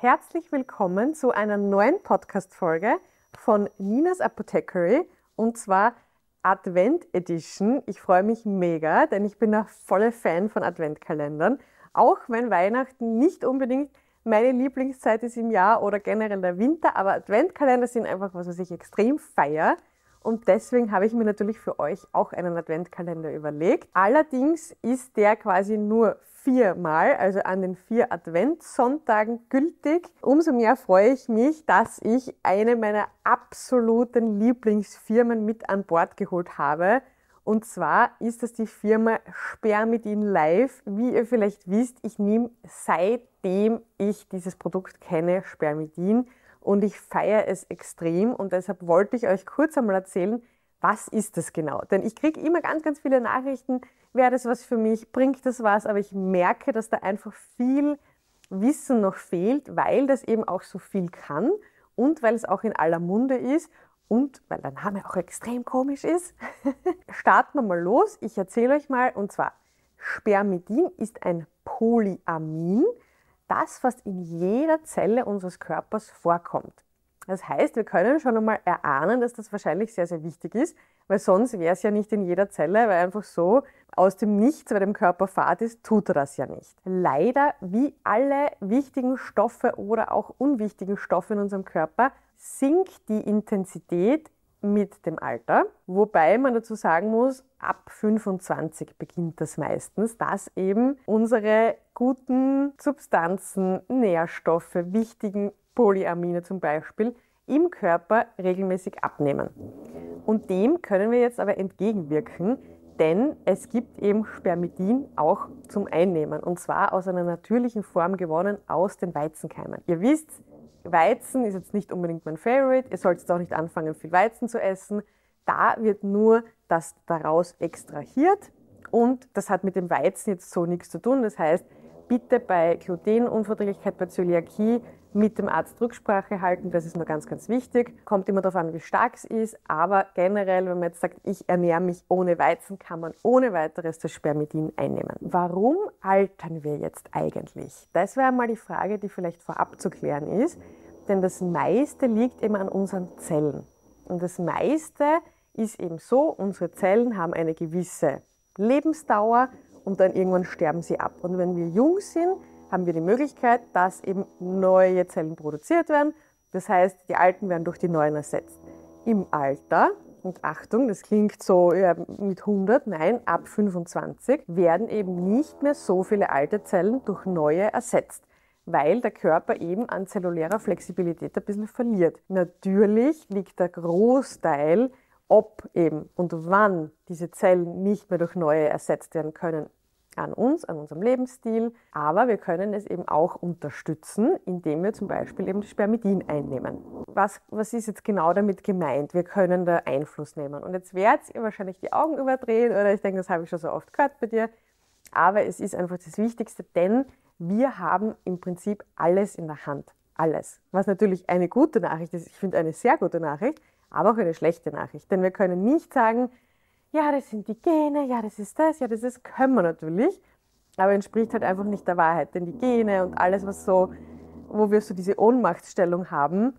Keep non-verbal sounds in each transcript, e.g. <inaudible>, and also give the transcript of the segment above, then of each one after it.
Herzlich willkommen zu einer neuen Podcast-Folge von Ninas Apothecary und zwar Advent Edition. Ich freue mich mega, denn ich bin ein voller Fan von Adventkalendern. Auch wenn Weihnachten nicht unbedingt meine Lieblingszeit ist im Jahr oder generell der Winter, aber Adventkalender sind einfach was, was ich extrem feiere. Und deswegen habe ich mir natürlich für euch auch einen Adventkalender überlegt. Allerdings ist der quasi nur viermal, also an den vier Adventssonntagen gültig. Umso mehr freue ich mich, dass ich eine meiner absoluten Lieblingsfirmen mit an Bord geholt habe. Und zwar ist das die Firma Spermidin Live. Wie ihr vielleicht wisst, ich nehme seitdem ich dieses Produkt kenne, Spermidin und ich feiere es extrem und deshalb wollte ich euch kurz einmal erzählen, was ist das genau? Denn ich kriege immer ganz, ganz viele Nachrichten, wäre das was für mich, bringt das was, aber ich merke, dass da einfach viel Wissen noch fehlt, weil das eben auch so viel kann und weil es auch in aller Munde ist und weil der Name auch extrem komisch ist. <laughs> Starten wir mal los. Ich erzähle euch mal und zwar Spermidin ist ein Polyamin das fast in jeder Zelle unseres Körpers vorkommt. Das heißt, wir können schon einmal erahnen, dass das wahrscheinlich sehr, sehr wichtig ist, weil sonst wäre es ja nicht in jeder Zelle, weil einfach so aus dem Nichts bei dem Körper Fahrt ist, tut er das ja nicht. Leider, wie alle wichtigen Stoffe oder auch unwichtigen Stoffe in unserem Körper, sinkt die Intensität mit dem Alter, wobei man dazu sagen muss, ab 25 beginnt das meistens, dass eben unsere guten Substanzen, Nährstoffe, wichtigen Polyamine zum Beispiel im Körper regelmäßig abnehmen. Und dem können wir jetzt aber entgegenwirken, denn es gibt eben Spermidin auch zum Einnehmen und zwar aus einer natürlichen Form gewonnen aus den Weizenkeimen. Ihr wisst, Weizen ist jetzt nicht unbedingt mein Favorite. Ihr solltet auch nicht anfangen, viel Weizen zu essen. Da wird nur das daraus extrahiert und das hat mit dem Weizen jetzt so nichts zu tun. Das heißt, bitte bei Glutenunverträglichkeit, bei Zöliakie mit dem Arzt Rücksprache halten. Das ist nur ganz, ganz wichtig. Kommt immer darauf an, wie stark es ist. Aber generell, wenn man jetzt sagt, ich ernähre mich ohne Weizen, kann man ohne weiteres das Spermidin einnehmen. Warum altern wir jetzt eigentlich? Das wäre mal die Frage, die vielleicht vorab zu klären ist. Denn das meiste liegt eben an unseren Zellen. Und das meiste ist eben so, unsere Zellen haben eine gewisse Lebensdauer und dann irgendwann sterben sie ab. Und wenn wir jung sind, haben wir die Möglichkeit, dass eben neue Zellen produziert werden. Das heißt, die alten werden durch die neuen ersetzt. Im Alter, und Achtung, das klingt so ja, mit 100, nein, ab 25 werden eben nicht mehr so viele alte Zellen durch neue ersetzt weil der Körper eben an zellulärer Flexibilität ein bisschen verliert. Natürlich liegt der Großteil, ob eben und wann diese Zellen nicht mehr durch neue ersetzt werden können, an uns, an unserem Lebensstil, aber wir können es eben auch unterstützen, indem wir zum Beispiel eben Spermidin einnehmen. Was, was ist jetzt genau damit gemeint? Wir können da Einfluss nehmen. Und jetzt werdet ihr wahrscheinlich die Augen überdrehen oder ich denke, das habe ich schon so oft gehört bei dir, aber es ist einfach das Wichtigste, denn wir haben im Prinzip alles in der Hand. Alles. Was natürlich eine gute Nachricht ist. Ich finde eine sehr gute Nachricht, aber auch eine schlechte Nachricht. Denn wir können nicht sagen, ja, das sind die Gene, ja, das ist das, ja, das ist, können wir natürlich, aber entspricht halt einfach nicht der Wahrheit. Denn die Gene und alles, was so, wo wir so diese Ohnmachtsstellung haben,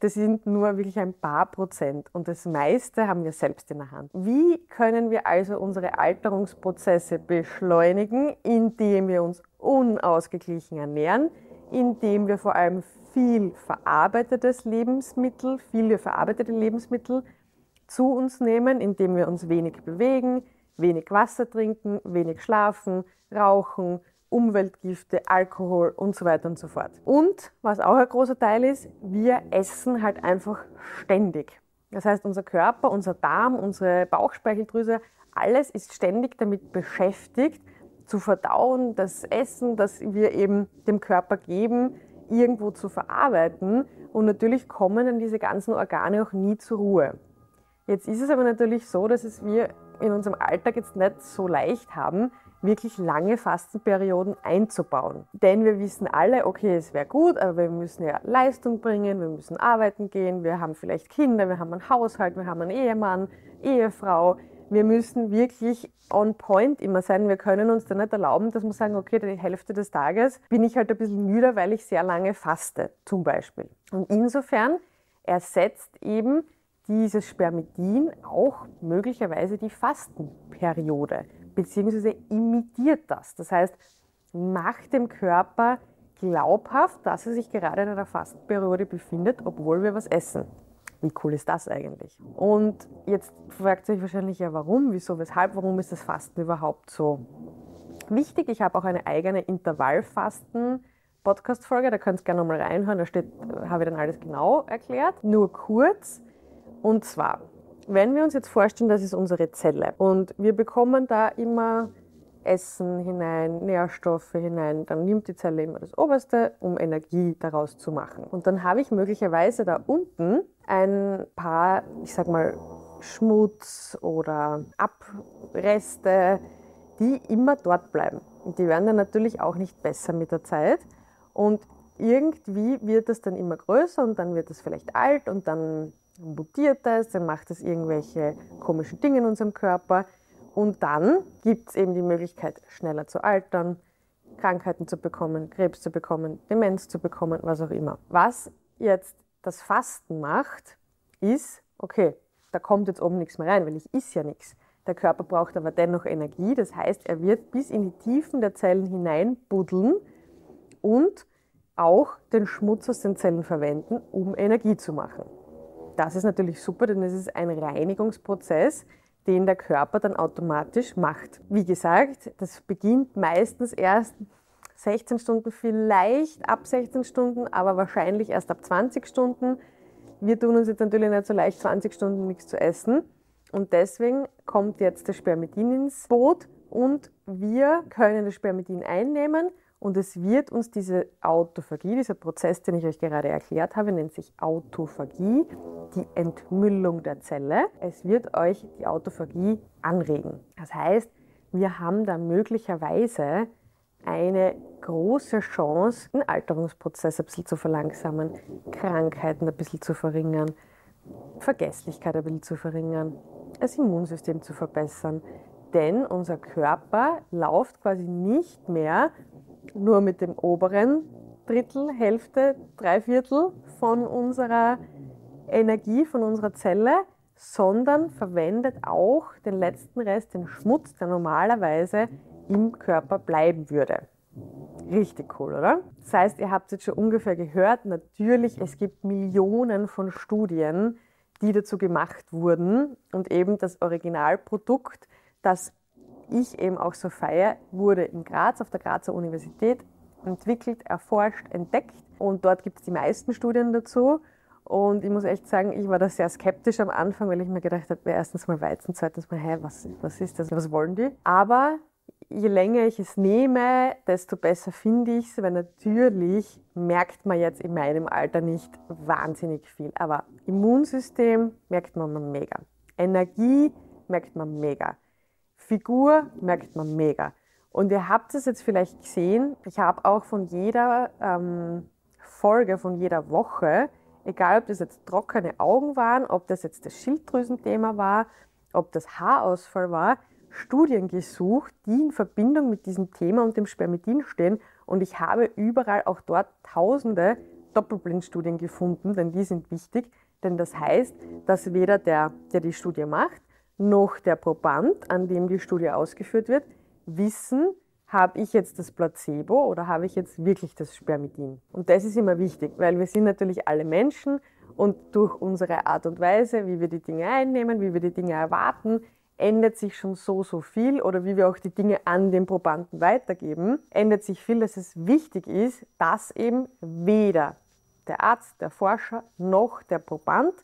das sind nur wirklich ein paar Prozent und das meiste haben wir selbst in der Hand. Wie können wir also unsere Alterungsprozesse beschleunigen, indem wir uns unausgeglichen ernähren, indem wir vor allem viel verarbeitetes Lebensmittel, viele verarbeitete Lebensmittel zu uns nehmen, indem wir uns wenig bewegen, wenig Wasser trinken, wenig schlafen, rauchen, Umweltgifte, Alkohol und so weiter und so fort. Und was auch ein großer Teil ist, wir essen halt einfach ständig. Das heißt, unser Körper, unser Darm, unsere Bauchspeicheldrüse, alles ist ständig damit beschäftigt, zu verdauen, das Essen, das wir eben dem Körper geben, irgendwo zu verarbeiten. Und natürlich kommen dann diese ganzen Organe auch nie zur Ruhe. Jetzt ist es aber natürlich so, dass es wir in unserem Alltag jetzt nicht so leicht haben, wirklich lange Fastenperioden einzubauen. Denn wir wissen alle, okay, es wäre gut, aber wir müssen ja Leistung bringen, wir müssen arbeiten gehen, wir haben vielleicht Kinder, wir haben einen Haushalt, wir haben einen Ehemann, Ehefrau, wir müssen wirklich on point immer sein. Wir können uns da nicht erlauben, dass wir sagen, okay, die Hälfte des Tages bin ich halt ein bisschen müder, weil ich sehr lange faste, zum Beispiel. Und insofern ersetzt eben dieses Spermidin auch möglicherweise die Fastenperiode, beziehungsweise imitiert das. Das heißt, macht dem Körper glaubhaft, dass er sich gerade in einer Fastenperiode befindet, obwohl wir was essen. Wie cool ist das eigentlich? Und jetzt fragt ihr euch wahrscheinlich ja, warum, wieso, weshalb, warum ist das Fasten überhaupt so wichtig? Ich habe auch eine eigene Intervallfasten- Podcast-Folge, da könnt ihr gerne nochmal reinhören, da steht, habe ich dann alles genau erklärt. Nur kurz, und zwar, wenn wir uns jetzt vorstellen, das ist unsere Zelle und wir bekommen da immer Essen hinein, Nährstoffe hinein, dann nimmt die Zelle immer das Oberste, um Energie daraus zu machen. Und dann habe ich möglicherweise da unten ein paar, ich sag mal, Schmutz oder Abreste, die immer dort bleiben. Und die werden dann natürlich auch nicht besser mit der Zeit. Und irgendwie wird es dann immer größer und dann wird es vielleicht alt und dann mutiert es, dann macht es irgendwelche komischen Dinge in unserem Körper. Und dann gibt es eben die Möglichkeit, schneller zu altern, Krankheiten zu bekommen, Krebs zu bekommen, Demenz zu bekommen, was auch immer. Was jetzt das Fasten macht, ist, okay, da kommt jetzt oben nichts mehr rein, weil ich is ja nichts. Der Körper braucht aber dennoch Energie, das heißt, er wird bis in die Tiefen der Zellen hineinbuddeln und auch den Schmutz aus den Zellen verwenden, um Energie zu machen. Das ist natürlich super, denn es ist ein Reinigungsprozess, den der Körper dann automatisch macht. Wie gesagt, das beginnt meistens erst 16 Stunden, vielleicht ab 16 Stunden, aber wahrscheinlich erst ab 20 Stunden. Wir tun uns jetzt natürlich nicht so leicht, 20 Stunden nichts zu essen. Und deswegen kommt jetzt das Spermidin ins Boot und wir können das Spermidin einnehmen und es wird uns diese Autophagie, dieser Prozess, den ich euch gerade erklärt habe, nennt sich Autophagie, die Entmüllung der Zelle. Es wird euch die Autophagie anregen. Das heißt, wir haben da möglicherweise eine große Chance, den Alterungsprozess ein bisschen zu verlangsamen, Krankheiten ein bisschen zu verringern, Vergesslichkeit ein bisschen zu verringern, das Immunsystem zu verbessern. Denn unser Körper läuft quasi nicht mehr nur mit dem oberen Drittel, Hälfte, Dreiviertel von unserer Energie, von unserer Zelle, sondern verwendet auch den letzten Rest, den Schmutz, der normalerweise im Körper bleiben würde. Richtig cool, oder? Das heißt, ihr habt jetzt schon ungefähr gehört, natürlich, es gibt Millionen von Studien, die dazu gemacht wurden und eben das Originalprodukt, das ich eben auch so feiere, wurde in Graz auf der Grazer Universität entwickelt, erforscht, entdeckt und dort gibt es die meisten Studien dazu. Und ich muss echt sagen, ich war da sehr skeptisch am Anfang, weil ich mir gedacht habe, erstens mal Weizen, zweitens mal, hey, was, was ist das, was wollen die? Aber je länger ich es nehme, desto besser finde ich es, weil natürlich merkt man jetzt in meinem Alter nicht wahnsinnig viel. Aber Immunsystem merkt man mega. Energie merkt man mega. Figur merkt man mega. Und ihr habt es jetzt vielleicht gesehen, ich habe auch von jeder ähm, Folge, von jeder Woche, egal ob das jetzt trockene Augen waren, ob das jetzt das Schilddrüsenthema war, ob das Haarausfall war, Studien gesucht, die in Verbindung mit diesem Thema und dem Spermidin stehen. Und ich habe überall auch dort tausende Doppelblindstudien gefunden, denn die sind wichtig. Denn das heißt, dass weder der, der die Studie macht, noch der Proband, an dem die Studie ausgeführt wird, wissen, habe ich jetzt das Placebo oder habe ich jetzt wirklich das Spermidin? Und das ist immer wichtig, weil wir sind natürlich alle Menschen und durch unsere Art und Weise, wie wir die Dinge einnehmen, wie wir die Dinge erwarten, ändert sich schon so, so viel oder wie wir auch die Dinge an den Probanden weitergeben, ändert sich viel, dass es wichtig ist, dass eben weder der Arzt, der Forscher noch der Proband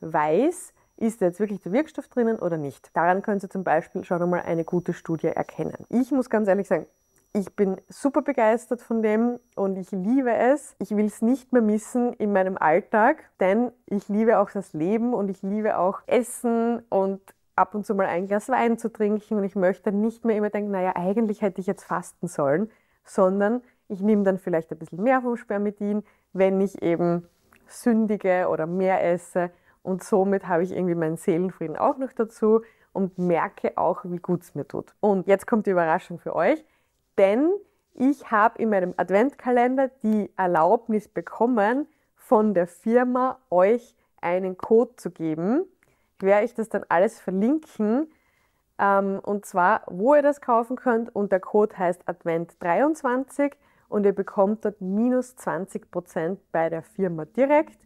weiß, ist jetzt wirklich der Wirkstoff drinnen oder nicht? Daran können Sie zum Beispiel schon einmal eine gute Studie erkennen. Ich muss ganz ehrlich sagen, ich bin super begeistert von dem und ich liebe es. Ich will es nicht mehr missen in meinem Alltag, denn ich liebe auch das Leben und ich liebe auch Essen und ab und zu mal ein Glas Wein zu trinken und ich möchte nicht mehr immer denken, naja, eigentlich hätte ich jetzt fasten sollen, sondern ich nehme dann vielleicht ein bisschen mehr vom Spermidin, wenn ich eben sündige oder mehr esse und somit habe ich irgendwie meinen Seelenfrieden auch noch dazu und merke auch, wie gut es mir tut. Und jetzt kommt die Überraschung für euch, denn ich habe in meinem Adventkalender die Erlaubnis bekommen, von der Firma euch einen Code zu geben. Ich werde euch das dann alles verlinken. Ähm, und zwar, wo ihr das kaufen könnt. Und der Code heißt Advent23 und ihr bekommt dort minus 20% bei der Firma direkt.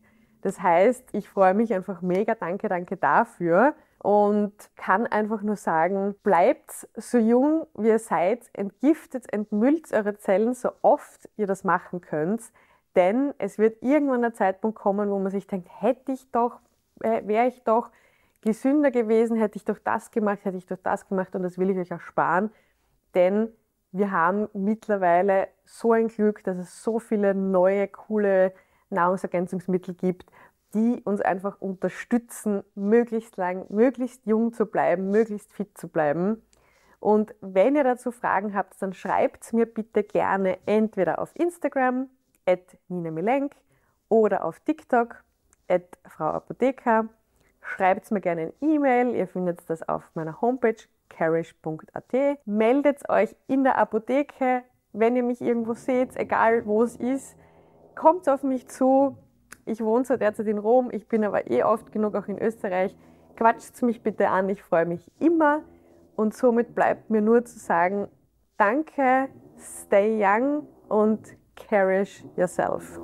Das heißt, ich freue mich einfach mega. Danke, danke dafür. Und kann einfach nur sagen, bleibt so jung, wie ihr seid, entgiftet, entmüllt eure Zellen so oft ihr das machen könnt. Denn es wird irgendwann der Zeitpunkt kommen, wo man sich denkt, hätte ich doch, äh, wäre ich doch gesünder gewesen, hätte ich doch das gemacht, hätte ich doch das gemacht und das will ich euch auch sparen. Denn wir haben mittlerweile so ein Glück, dass es so viele neue, coole Nahrungsergänzungsmittel gibt, die uns einfach unterstützen, möglichst lang, möglichst jung zu bleiben, möglichst fit zu bleiben. Und wenn ihr dazu Fragen habt, dann schreibt es mir bitte gerne entweder auf Instagram, at Nina Milenk, oder auf TikTok, at Frau Apotheker. Schreibt mir gerne ein E-Mail, ihr findet das auf meiner Homepage carish.at. Meldet euch in der Apotheke, wenn ihr mich irgendwo seht, egal wo es ist. Kommt auf mich zu. Ich wohne zwar derzeit in Rom, ich bin aber eh oft genug auch in Österreich. Quatscht mich bitte an, ich freue mich immer. Und somit bleibt mir nur zu sagen, danke, stay young und cherish yourself.